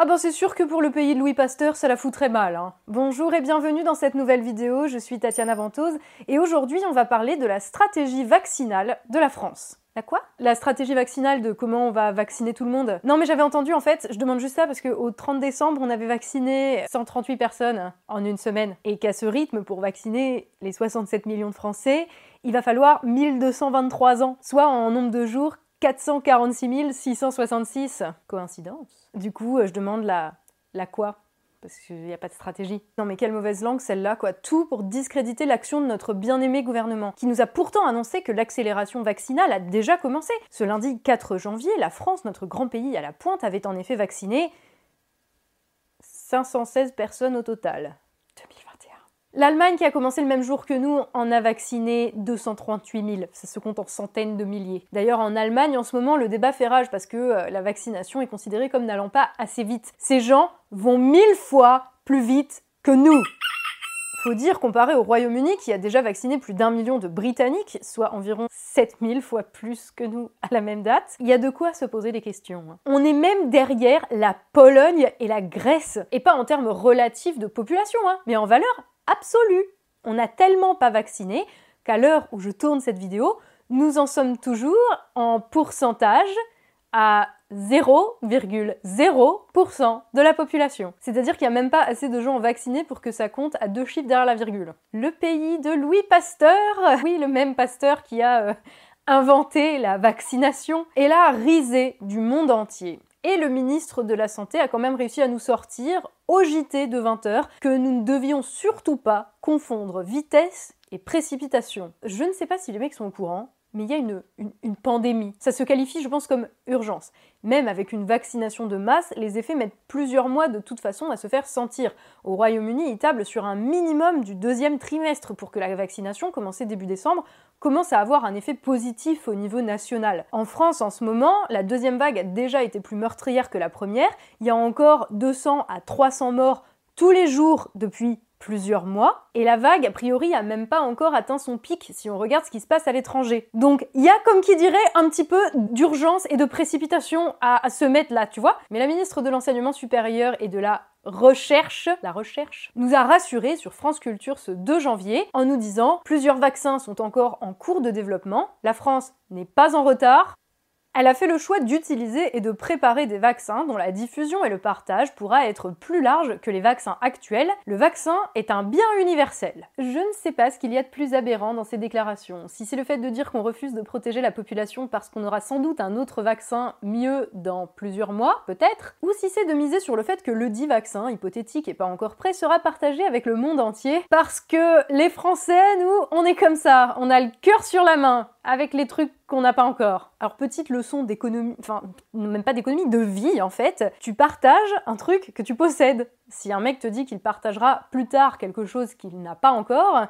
Ah ben c'est sûr que pour le pays de Louis Pasteur, ça la foutrait mal. Hein. Bonjour et bienvenue dans cette nouvelle vidéo, je suis Tatiana Ventose et aujourd'hui on va parler de la stratégie vaccinale de la France. La quoi? La stratégie vaccinale de comment on va vacciner tout le monde. Non mais j'avais entendu en fait, je demande juste ça parce qu'au 30 décembre on avait vacciné 138 personnes en une semaine et qu'à ce rythme pour vacciner les 67 millions de Français, il va falloir 1223 ans, soit en nombre de jours 446 666. Coïncidence? Du coup, euh, je demande la, la quoi parce qu'il n'y a pas de stratégie. Non mais quelle mauvaise langue celle-là, quoi. Tout pour discréditer l'action de notre bien-aimé gouvernement, qui nous a pourtant annoncé que l'accélération vaccinale a déjà commencé. Ce lundi 4 janvier, la France, notre grand pays à la pointe, avait en effet vacciné 516 personnes au total. L'Allemagne, qui a commencé le même jour que nous, en a vacciné 238 000. Ça se compte en centaines de milliers. D'ailleurs, en Allemagne, en ce moment, le débat fait rage parce que euh, la vaccination est considérée comme n'allant pas assez vite. Ces gens vont mille fois plus vite que nous. Faut dire, comparé au Royaume-Uni, qui a déjà vacciné plus d'un million de Britanniques, soit environ 7000 fois plus que nous à la même date, il y a de quoi se poser des questions. Hein. On est même derrière la Pologne et la Grèce, et pas en termes relatifs de population, hein, mais en valeur absolue. On n'a tellement pas vacciné qu'à l'heure où je tourne cette vidéo, nous en sommes toujours en pourcentage à 0,0% de la population. C'est-à-dire qu'il n'y a même pas assez de gens vaccinés pour que ça compte à deux chiffres derrière la virgule. Le pays de Louis Pasteur, oui, le même Pasteur qui a euh, inventé la vaccination, est là risé du monde entier. Et le ministre de la Santé a quand même réussi à nous sortir au JT de 20h que nous ne devions surtout pas confondre vitesse et précipitation. Je ne sais pas si les mecs sont au courant, mais il y a une, pandémie. Ça se qualifie, je pense, comme urgence. Même avec une vaccination de masse, les effets mettent plusieurs mois de toute façon à se faire sentir. Au Royaume-Uni, ils tablent sur un minimum du deuxième trimestre pour que la vaccination, commencée début décembre, commence à avoir un effet positif au niveau national. En France, en ce moment, la deuxième vague a déjà été plus meurtrière que la première. Il y a encore 200 à 300 morts tous les jours depuis plusieurs mois, et la vague, a priori, a même pas encore atteint son pic si on regarde ce qui se passe à l'étranger. Donc il y a, comme qui dirait, un petit peu d'urgence et de précipitation à, se mettre là, tu vois. Mais la ministre de l'Enseignement supérieur et de la recherche, la recherche, nous a rassuré sur France Culture ce 2 janvier en nous disant plusieurs vaccins sont encore en cours de développement, la France n'est pas en retard, elle a fait le choix d'utiliser et de préparer des vaccins dont la diffusion et le partage pourra être plus large que les vaccins actuels. Le vaccin est un bien universel. Je ne sais pas ce qu'il y a de plus aberrant dans ces déclarations. Si c'est le fait de dire qu'on refuse de protéger la population parce qu'on aura sans doute un autre vaccin mieux dans plusieurs mois, peut-être, ou si c'est de miser sur le fait que le dit vaccin, hypothétique et pas encore prêt, sera partagé avec le monde entier parce que les Français, nous, on est comme ça, on a le cœur sur la main avec les trucs qu'on n'a pas encore. Alors petite leçon d'économie, enfin même pas d'économie, de vie en fait, tu partages un truc que tu possèdes. Si un mec te dit qu'il partagera plus tard quelque chose qu'il n'a pas encore,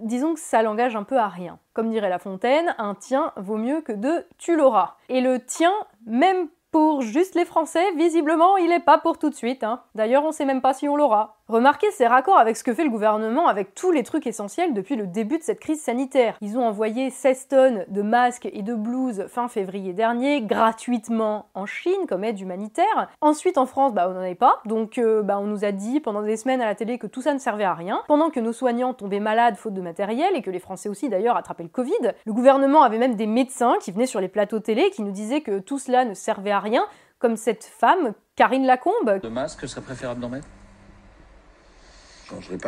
disons que ça l'engage un peu à rien. Comme dirait La Fontaine, un tien vaut mieux que deux tu l'auras. Et le tien, même pour juste les Français, visiblement, il est pas pour tout de suite. Hein. D'ailleurs, on sait même pas si on l'aura. Remarquez ces raccords avec ce que fait le gouvernement avec tous les trucs essentiels depuis le début de cette crise sanitaire. Ils ont envoyé 16 tonnes de masques et de blouses fin février dernier, gratuitement en Chine comme aide humanitaire. Ensuite, en France, bah, on n'en avait pas. Donc, euh, bah, on nous a dit pendant des semaines à la télé que tout ça ne servait à rien. Pendant que nos soignants tombaient malades faute de matériel et que les Français aussi d'ailleurs attrapaient le Covid, le gouvernement avait même des médecins qui venaient sur les plateaux télé qui nous disaient que tout cela ne servait à rien, comme cette femme, Karine Lacombe. Le masque serait préférable d'en mettre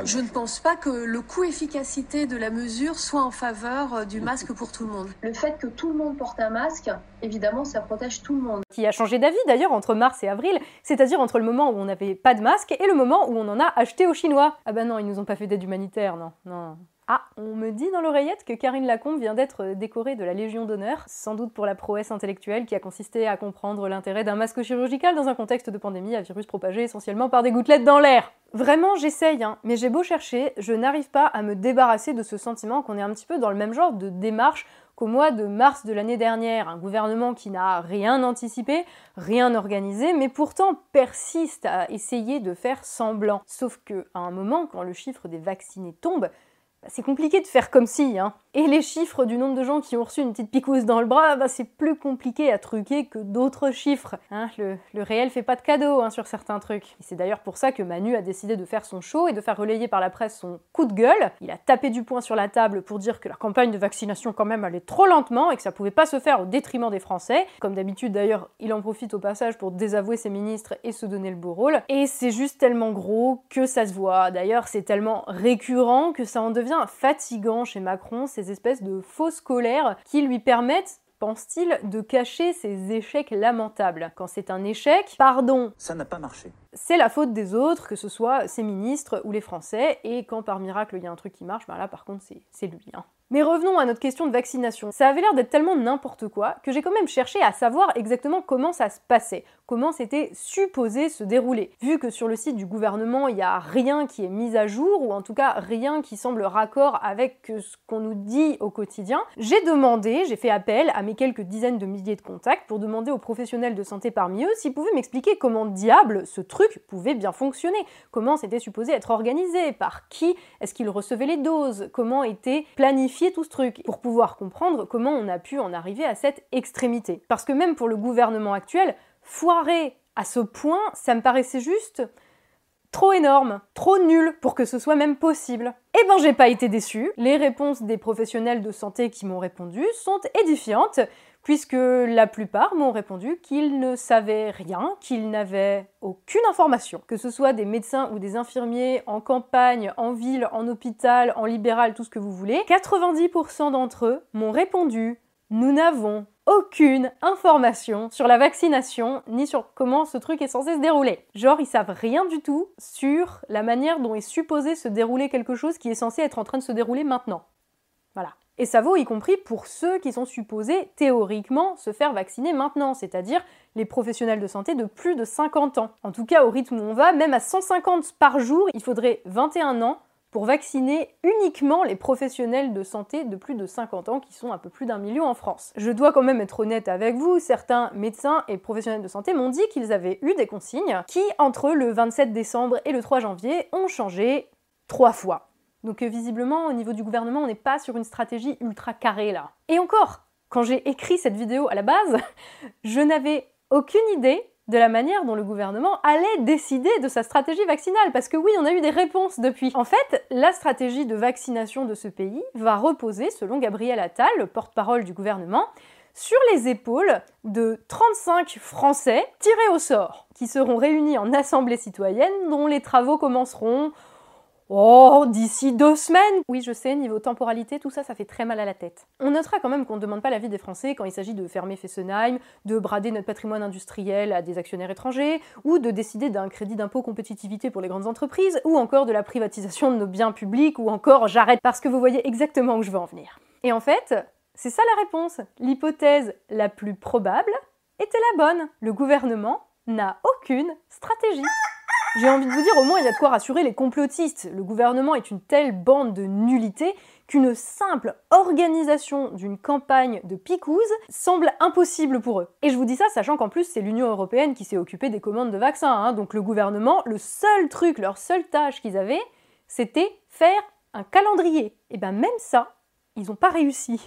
je ne pense pas que le coût-efficacité de la mesure soit en faveur euh, du masque pour tout le monde. Le fait que tout le monde porte un masque, évidemment, ça protège tout le monde. Qui a changé d'avis d'ailleurs entre mars et avril, c'est-à-dire entre le moment où on n'avait pas de masque et le moment où on en a acheté aux Chinois. Ah bah non, ils nous ont pas fait d'aide humanitaire, non, non. Ah, on me dit dans l'oreillette que Karine Lacombe vient d'être décorée de la Légion d'honneur, sans doute pour la prouesse intellectuelle qui a consisté à comprendre l'intérêt d'un masque chirurgical dans un contexte de pandémie à virus propagé essentiellement par des gouttelettes dans l'air. Vraiment, j'essaye, hein, mais j'ai beau chercher, je n'arrive pas à me débarrasser de ce sentiment qu'on est un petit peu dans le même genre de démarche qu'au mois de mars de l'année dernière, un gouvernement qui n'a rien anticipé, rien organisé, mais pourtant persiste à essayer de faire semblant. Sauf que à un moment, quand le chiffre des vaccinés tombe, c'est compliqué de faire comme si, hein. Et les chiffres du nombre de gens qui ont reçu une petite picouse dans le bras, bah, c'est plus compliqué à truquer que d'autres chiffres. Hein. le, réel fait pas de cadeau hein, sur certains trucs. Et c'est d'ailleurs pour ça que Manu a décidé de faire son show et de faire relayer par la presse son coup de gueule. Il a tapé du poing sur la table pour dire que la campagne de vaccination quand même allait trop lentement et que ça pouvait pas se faire au détriment des Français. Comme d'habitude d'ailleurs, il en profite au passage pour désavouer ses ministres et se donner le beau rôle. Et c'est juste tellement gros que ça se voit. D'ailleurs, c'est tellement récurrent que ça en devient fatigant chez Macron, espèces de fausses colères qui lui permettent pense-t-il, de cacher ses échecs lamentables. Quand c'est un échec, pardon, ça n'a pas marché. C'est la faute des autres, que ce soit ses ministres ou les Français, et quand par miracle il y a un truc qui marche, bah là par contre c'est lui. Hein. Mais revenons à notre question de vaccination. Ça avait l'air d'être tellement n'importe quoi que j'ai quand même cherché à savoir exactement comment ça se passait, comment c'était supposé se dérouler. Vu que sur le site du gouvernement, il n'y a rien qui est mis à jour, ou en tout cas rien qui semble raccord avec ce qu'on nous dit au quotidien, j'ai demandé, j'ai fait appel à mes quelques dizaines de milliers de contacts pour demander aux professionnels de santé parmi eux s'ils pouvaient m'expliquer comment diable ce truc pouvait bien fonctionner, comment c'était supposé être organisé, par qui? Est-ce qu'ils recevaient les doses, comment était planifié tout ce truc pour pouvoir comprendre comment on a pu en arriver à cette extrémité. Parce que même pour le gouvernement actuel, foirer à ce point, ça me paraissait juste trop énorme, trop nul pour que ce soit même possible. Eh ben j'ai pas été déçue. Les réponses des professionnels de santé qui m'ont répondu sont édifiantes puisque la plupart m'ont répondu qu'ils ne savaient rien, qu'ils n'avaient aucune information. Que ce soit des médecins ou des infirmiers en campagne, en ville, en hôpital, en libéral, tout ce que vous voulez, 90% d'entre eux m'ont répondu nous n'avons aucune information sur la vaccination ni sur comment ce truc est censé se dérouler. Genre, ils savent rien du tout sur la manière dont est supposé se dérouler quelque chose qui est censé être en train de se dérouler maintenant. Voilà. Et ça vaut y compris pour ceux qui sont supposés théoriquement se faire vacciner maintenant, c'est-à-dire les professionnels de santé de plus de 50 ans. En tout cas, au rythme où on va, même à 150 par jour, il faudrait 21 ans pour vacciner uniquement les professionnels de santé de plus de 50 ans, qui sont un peu plus d'un million en France. Je dois quand même être honnête avec vous, certains médecins et professionnels de santé m'ont dit qu'ils avaient eu des consignes qui, entre le 27 décembre et le 3 janvier, ont changé trois fois. Donc euh, visiblement, au niveau du gouvernement, on n'est pas sur une stratégie ultra carrée là. Et encore, quand j'ai écrit cette vidéo à la base, je n'avais aucune idée de la manière dont le gouvernement allait décider de sa stratégie vaccinale. Parce que oui, on a eu des réponses depuis. En fait, la stratégie de vaccination de ce pays va reposer, selon Gabriel Attal, le porte-parole du gouvernement, sur les épaules de 35 Français tirés au sort, qui seront réunis en assemblée citoyenne, dont les travaux commenceront Oh, d'ici deux semaines Oui, je sais, niveau temporalité, tout ça, ça fait très mal à la tête. On notera quand même qu'on ne demande pas l'avis des Français quand il s'agit de fermer Fessenheim, de brader notre patrimoine industriel à des actionnaires étrangers, ou de décider d'un crédit d'impôt compétitivité pour les grandes entreprises, ou encore de la privatisation de nos biens publics, ou encore j'arrête parce que vous voyez exactement où je veux en venir. Et en fait, c'est ça la réponse. L'hypothèse la plus probable était la bonne. Le gouvernement n'a aucune stratégie. J'ai envie de vous dire, au moins il y a de quoi rassurer les complotistes. Le gouvernement est une telle bande de nullité qu'une simple organisation d'une campagne de picouse semble impossible pour eux. Et je vous dis ça sachant qu'en plus c'est l'Union européenne qui s'est occupée des commandes de vaccins. Hein. Donc le gouvernement, le seul truc, leur seule tâche qu'ils avaient, c'était faire un calendrier. Et ben même ça, ils n'ont pas réussi.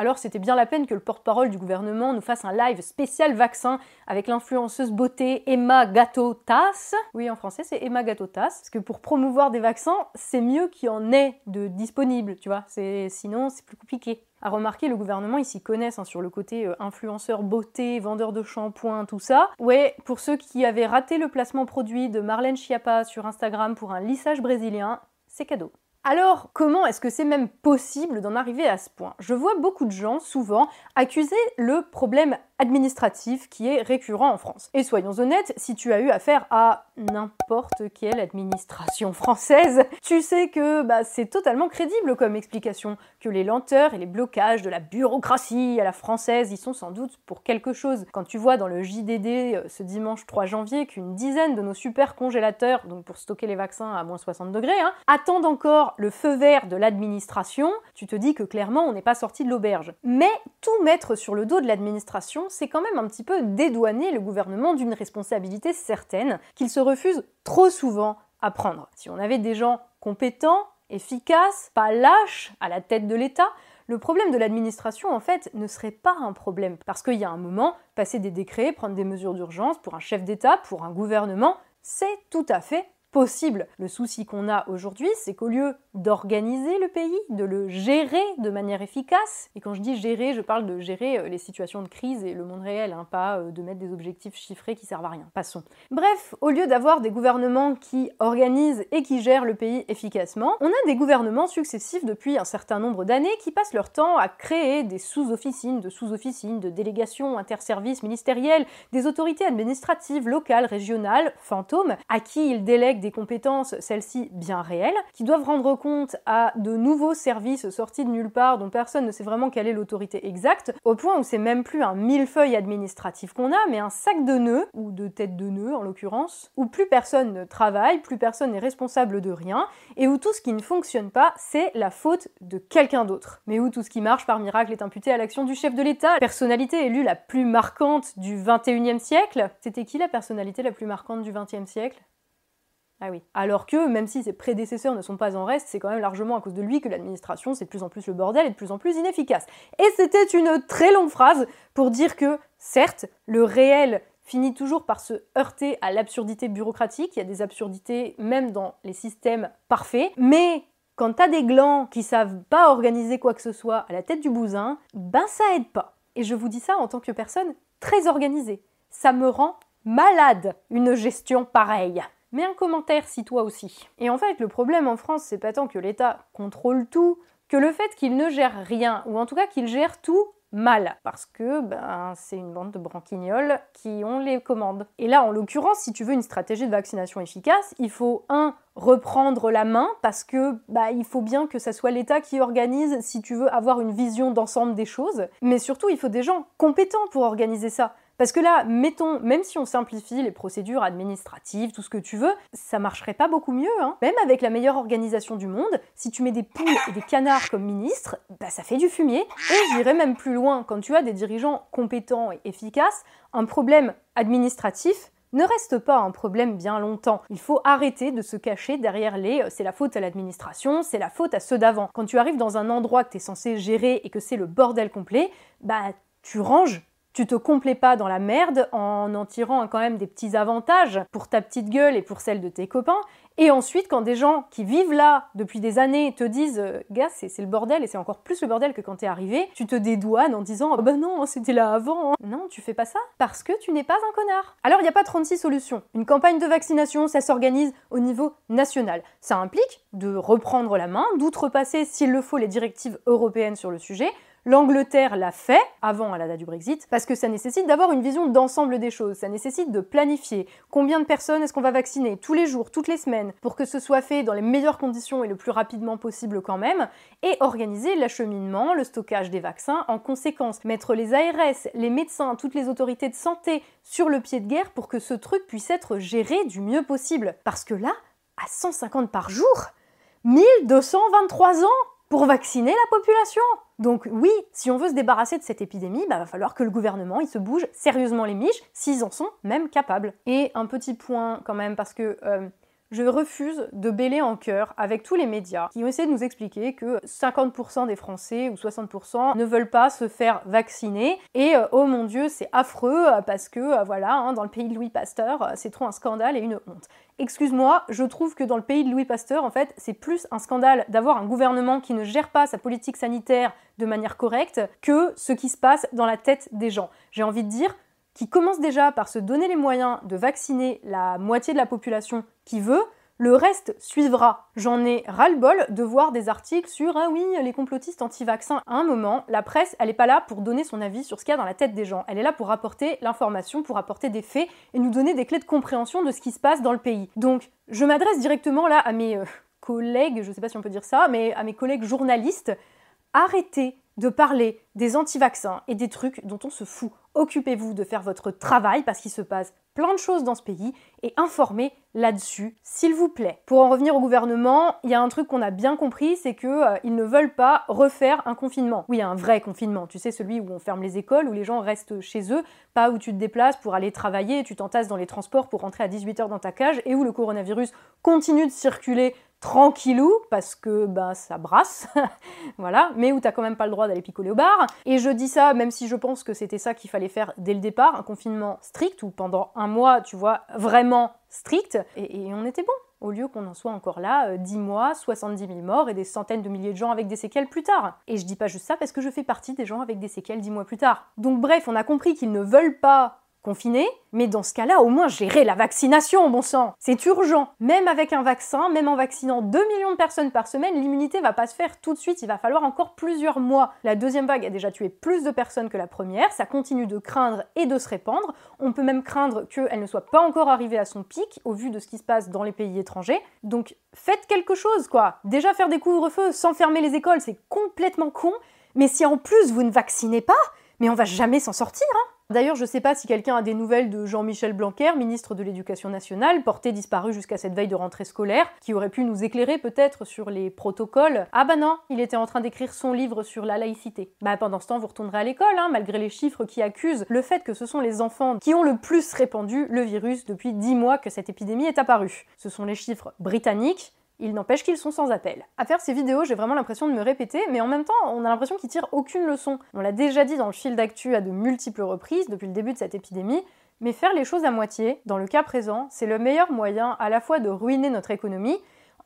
Alors c'était bien la peine que le porte-parole du gouvernement nous fasse un live spécial vaccin avec l'influenceuse beauté Emma Gatotas. Oui, en français c'est Emma Gatotas, parce que pour promouvoir des vaccins, c'est mieux qu'il y en ait de disponibles, tu vois. Sinon, c'est plus compliqué. À remarquer, le gouvernement, ils s'y connaissent hein, sur le côté euh, influenceur beauté, vendeur de shampoing, tout ça. Ouais, pour ceux qui avaient raté le placement produit de Marlène Schiappa sur Instagram pour un lissage brésilien, c'est cadeau. Alors, comment est-ce que c'est même possible d'en arriver à ce point? Je vois beaucoup de gens, souvent, accuser le problème administratif qui est récurrent en France. Et soyons honnêtes, si tu as eu affaire à n'importe quelle administration française, tu sais que bah, c'est totalement crédible comme explication, que les lenteurs et les blocages de la bureaucratie à la française y sont sans doute pour quelque chose. Quand tu vois dans le JDD euh, ce dimanche 3 janvier qu'une dizaine de nos super congélateurs, donc pour stocker les vaccins à moins 60 degrés, hein, attendent encore le feu vert de l'administration, tu te dis que clairement on n'est pas sorti de l'auberge. Mais tout mettre sur le dos de l'administration, c'est quand même un petit peu dédouaner le gouvernement d'une responsabilité certaine qu'il se refuse trop souvent à prendre. Si on avait des gens compétents, efficaces, pas lâches à la tête de l'État, Le problème de l'administration, en fait, ne serait pas un problème. Parce qu'il y a un moment, passer des décrets, prendre des mesures d'urgence pour un chef d'État, pour un gouvernement, c'est tout à fait possible. Le souci qu'on a aujourd'hui, c'est qu'au lieu d'organiser le pays, de le gérer de manière efficace, et quand je dis gérer, je parle de gérer euh, les situations de crise et le monde réel, hein, pas euh, de mettre des objectifs chiffrés qui servent à rien. Passons. Bref, au lieu d'avoir des gouvernements qui organisent et qui gèrent le pays efficacement, on a des gouvernements successifs depuis un certain nombre d'années qui passent leur temps à créer des sous-officines, de sous-officines, de délégations interservices ministérielles, des autorités administratives locales, régionales, fantômes, à qui ils délèguent des compétences, celles-ci bien réelles, qui doivent rendre compte à de nouveaux services sortis de nulle part dont personne ne sait vraiment quelle est l'autorité exacte, au point où c'est même plus un millefeuille administratif qu'on a, mais un sac de nœuds, ou de tête de nœuds en l'occurrence, où plus personne ne travaille, plus personne n'est responsable de rien, et où tout ce qui ne fonctionne pas, c'est la faute de quelqu'un d'autre. Mais où tout ce qui marche par miracle est imputé à l'action du chef de l'État, personnalité élue la plus marquante du 21e siècle. C'était qui la personnalité la plus marquante du 20e siècle? Ah oui. Alors que, même si ses prédécesseurs ne sont pas en reste, c'est quand même largement à cause de lui que l'administration c'est de plus en plus le bordel et de plus en plus inefficace. Et c'était une très longue phrase pour dire que, certes, le réel finit toujours par se heurter à l'absurdité bureaucratique, il y a des absurdités même dans les systèmes parfaits, mais quand t'as des glands qui savent pas organiser quoi que ce soit à la tête du bousin, ben ça aide pas. Et je vous dis ça en tant que personne très organisée. Ça me rend malade, une gestion pareille. Mets un commentaire si toi aussi. Et en fait, le problème en France, c'est pas tant que l'État contrôle tout, que le fait qu'il ne gère rien, ou en tout cas qu'il gère tout mal, parce que ben, c'est une bande de branquignoles qui ont les commandes. Et là, en l'occurrence, si tu veux une stratégie de vaccination efficace, il faut un reprendre la main parce que bah, il faut bien que ça soit l'État qui organise si tu veux avoir une vision d'ensemble des choses, mais surtout il faut des gens compétents pour organiser ça. Parce que là, mettons, même si on simplifie les procédures administratives, tout ce que tu veux, ça marcherait pas beaucoup mieux. Hein. Même avec la meilleure organisation du monde, si tu mets des poules et des canards comme ministres, bah ça fait du fumier. Et j'irais même plus loin, quand tu as des dirigeants compétents et efficaces, un problème administratif ne reste pas un problème bien longtemps. Il faut arrêter de se cacher derrière les euh, c'est la faute à l'administration, c'est la faute à ceux d'avant. Quand tu arrives dans un endroit que tu es censé gérer et que c'est le bordel complet, bah tu ranges tu te complais pas dans la merde en en tirant quand même des petits avantages pour ta petite gueule et pour celle de tes copains. Et ensuite, quand des gens qui vivent là depuis des années te disent Gars, c'est le bordel et c'est encore plus le bordel que quand t'es arrivé, tu te dédouanes en disant Bah non, c'était là avant. Hein. Non, tu fais pas ça parce que tu n'es pas un connard. Alors, il n'y a pas 36 solutions. Une campagne de vaccination, ça s'organise au niveau national. Ça implique de reprendre la main, d'outrepasser, s'il le faut, les directives européennes sur le sujet, L'Angleterre l'a fait, avant à la date du Brexit, parce que ça nécessite d'avoir une vision d'ensemble des choses, ça nécessite de planifier. Combien de personnes est-ce qu'on va vacciner tous les jours, toutes les semaines, pour que ce soit fait dans les meilleures conditions et le plus rapidement possible quand même, et organiser l'acheminement, le stockage des vaccins en conséquence, mettre les ARS, les médecins, toutes les autorités de santé sur le pied de guerre pour que ce truc puisse être géré du mieux possible. Parce que là, à 150 par jour, 1223 ans pour vacciner la population. Donc oui, si on veut se débarrasser de cette épidémie, bah, va falloir que le gouvernement il se bouge sérieusement les miches, s'ils en sont même capables. Et un petit point quand même, parce que euh, je refuse de bêler en cœur avec tous les médias qui ont essayé de nous expliquer que 50% des Français ou 60% ne veulent pas se faire vacciner et euh, oh mon dieu c'est affreux euh, parce que euh, voilà hein, dans le pays de Louis Pasteur c'est trop un scandale et une honte. Excuse-moi, je trouve que dans le pays de Louis Pasteur en fait c'est plus un scandale d'avoir un gouvernement qui ne gère pas sa politique sanitaire de manière correcte que ce qui se passe dans la tête des gens. J'ai envie de dire qui commence déjà par se donner les moyens de vacciner la moitié de la population qui veut, le reste suivra. J'en ai ras-le-bol de voir des articles sur ah oui, les complotistes anti-vaccins. À un moment, la presse, elle n'est pas là pour donner son avis sur ce qu'il y a dans la tête des gens. Elle est là pour apporter l'information, pour apporter des faits et nous donner des clés de compréhension de ce qui se passe dans le pays. Donc, je m'adresse directement là à mes euh, collègues, je ne sais pas si on peut dire ça, mais à mes collègues journalistes. Arrêtez de parler des anti-vaccins et des trucs dont on se fout. Occupez-vous de faire votre travail parce qu'il se passe plein de choses dans ce pays et informez là-dessus, s'il vous plaît. Pour en revenir au gouvernement, il y a un truc qu'on a bien compris, c'est qu'ils euh, ne veulent pas refaire un confinement. Oui, un vrai confinement, tu sais, celui où on ferme les écoles, où les gens restent chez eux, pas où tu te déplaces pour aller travailler, tu t'entasses dans les transports pour rentrer à 18h dans ta cage et où le coronavirus continue de circuler tranquillou, parce que ben, ça brasse, voilà, mais où t'as quand même pas le droit d'aller picoler au bar. Et je dis ça même si je pense que c'était ça qu'il fallait faire dès le départ, un confinement strict, ou pendant un mois, tu vois, vraiment strict, et, et on était bon au lieu qu'on en soit encore là, 10 euh, mois, 70 000 morts et des centaines de milliers de gens avec des séquelles plus tard. Et je dis pas juste ça parce que je fais partie des gens avec des séquelles 10 mois plus tard. Donc bref, on a compris qu'ils ne veulent pas confiné, mais dans ce cas-là, au moins gérer la vaccination, bon sang. C'est urgent. Même avec un vaccin, même en vaccinant 2 millions de personnes par semaine, l'immunité va pas se faire tout de suite, il va falloir encore plusieurs mois. La deuxième vague a déjà tué plus de personnes que la première, ça continue de craindre et de se répandre, on peut même craindre qu'elle ne soit pas encore arrivée à son pic, au vu de ce qui se passe dans les pays étrangers. Donc faites quelque chose, quoi. Déjà faire des couvre-feux sans fermer les écoles, c'est complètement con, mais si en plus vous ne vaccinez pas, mais on va jamais s'en sortir, hein D'ailleurs, je ne sais pas si quelqu'un a des nouvelles de Jean-Michel Blanquer, ministre de l'Éducation nationale, porté disparu jusqu'à cette veille de rentrée scolaire, qui aurait pu nous éclairer peut-être sur les protocoles. Ah bah non, il était en train d'écrire son livre sur la laïcité. Bah pendant ce temps, vous retournerez à l'école, hein, malgré les chiffres qui accusent le fait que ce sont les enfants qui ont le plus répandu le virus depuis 10 mois que cette épidémie est apparue. Ce sont les chiffres britanniques, il n'empêche qu'ils sont sans appel. À faire ces vidéos, j'ai vraiment l'impression de me répéter, mais en même temps, on a l'impression qu'ils tirent aucune leçon. On l'a déjà dit dans le fil d'actu à de multiples reprises depuis le début de cette épidémie, mais faire les choses à moitié, dans le cas présent, c'est le meilleur moyen à la fois de ruiner notre économie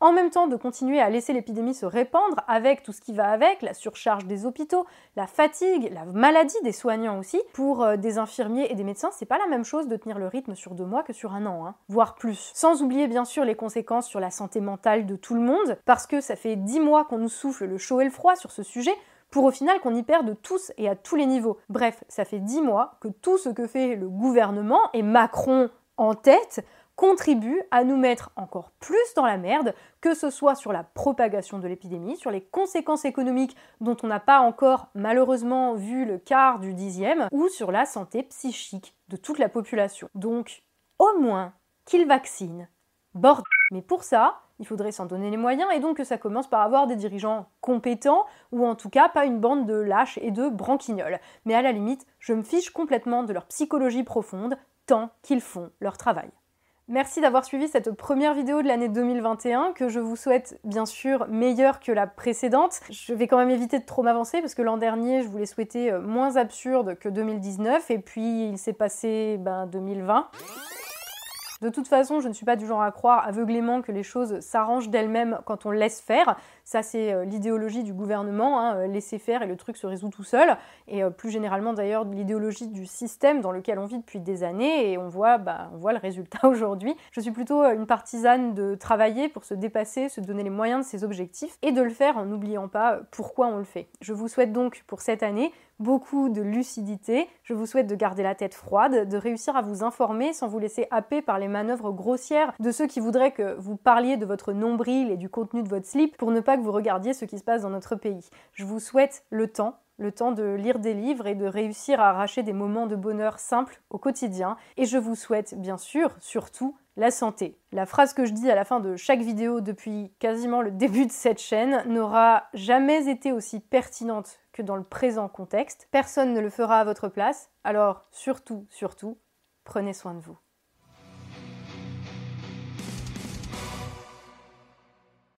en même temps de continuer à laisser l'épidémie se répandre avec tout ce qui va avec, la surcharge des hôpitaux, la fatigue, la maladie des soignants aussi. Pour euh, des infirmiers et des médecins, c'est pas la même chose de tenir le rythme sur deux mois que sur un an, hein, voire plus. Sans oublier bien sûr les conséquences sur la santé mentale de tout le monde, parce que ça fait dix mois qu'on nous souffle le chaud et le froid sur ce sujet, pour au final qu'on y perde tous et à tous les niveaux. Bref, ça fait dix mois que tout ce que fait le gouvernement, et Macron en tête, contribue à nous mettre encore plus dans la merde, que ce soit sur la propagation de l'épidémie, sur les conséquences économiques dont on n'a pas encore malheureusement vu le quart du dixième, ou sur la santé psychique de toute la population. Donc, au moins qu'ils vaccinent. Bordel. Mais pour ça, il faudrait s'en donner les moyens et donc que ça commence par avoir des dirigeants compétents ou en tout cas pas une bande de lâches et de branquignoles. Mais à la limite, je me fiche complètement de leur psychologie profonde tant qu'ils font leur travail. Merci d'avoir suivi cette première vidéo de l'année 2021 que je vous souhaite bien sûr meilleure que la précédente. Je vais quand même éviter de trop m'avancer parce que l'an dernier je voulais souhaiter euh, moins absurde que 2019 et puis il s'est passé ben, 2020. De toute façon, je ne suis pas du genre à croire aveuglément que les choses s'arrangent d'elles-mêmes quand on laisse faire. Ça, c'est euh, l'idéologie du gouvernement, hein, euh, laisser faire et le truc se résout tout seul. Et euh, plus généralement, d'ailleurs, l'idéologie du système dans lequel on vit depuis des années et on voit, bah, on voit le résultat aujourd'hui. Je suis plutôt une partisane de travailler pour se dépasser, se donner les moyens de ses objectifs et de le faire en n'oubliant pas pourquoi on le fait. Je vous souhaite donc pour cette année beaucoup de lucidité. Je vous souhaite de garder la tête froide, de réussir à vous informer sans vous laisser happer par les manœuvres grossières de ceux qui voudraient que vous parliez de votre nombril et du contenu de votre slip pour ne que vous regardiez ce qui se passe dans notre pays. Je vous souhaite le temps, le temps de lire des livres et de réussir à arracher des moments de bonheur simples au quotidien. Et je vous souhaite bien sûr, surtout, la santé. La phrase que je dis à la fin de chaque vidéo depuis quasiment le début de cette chaîne n'aura jamais été aussi pertinente que dans le présent contexte. Personne ne le fera à votre place. Alors surtout, surtout, prenez soin de vous.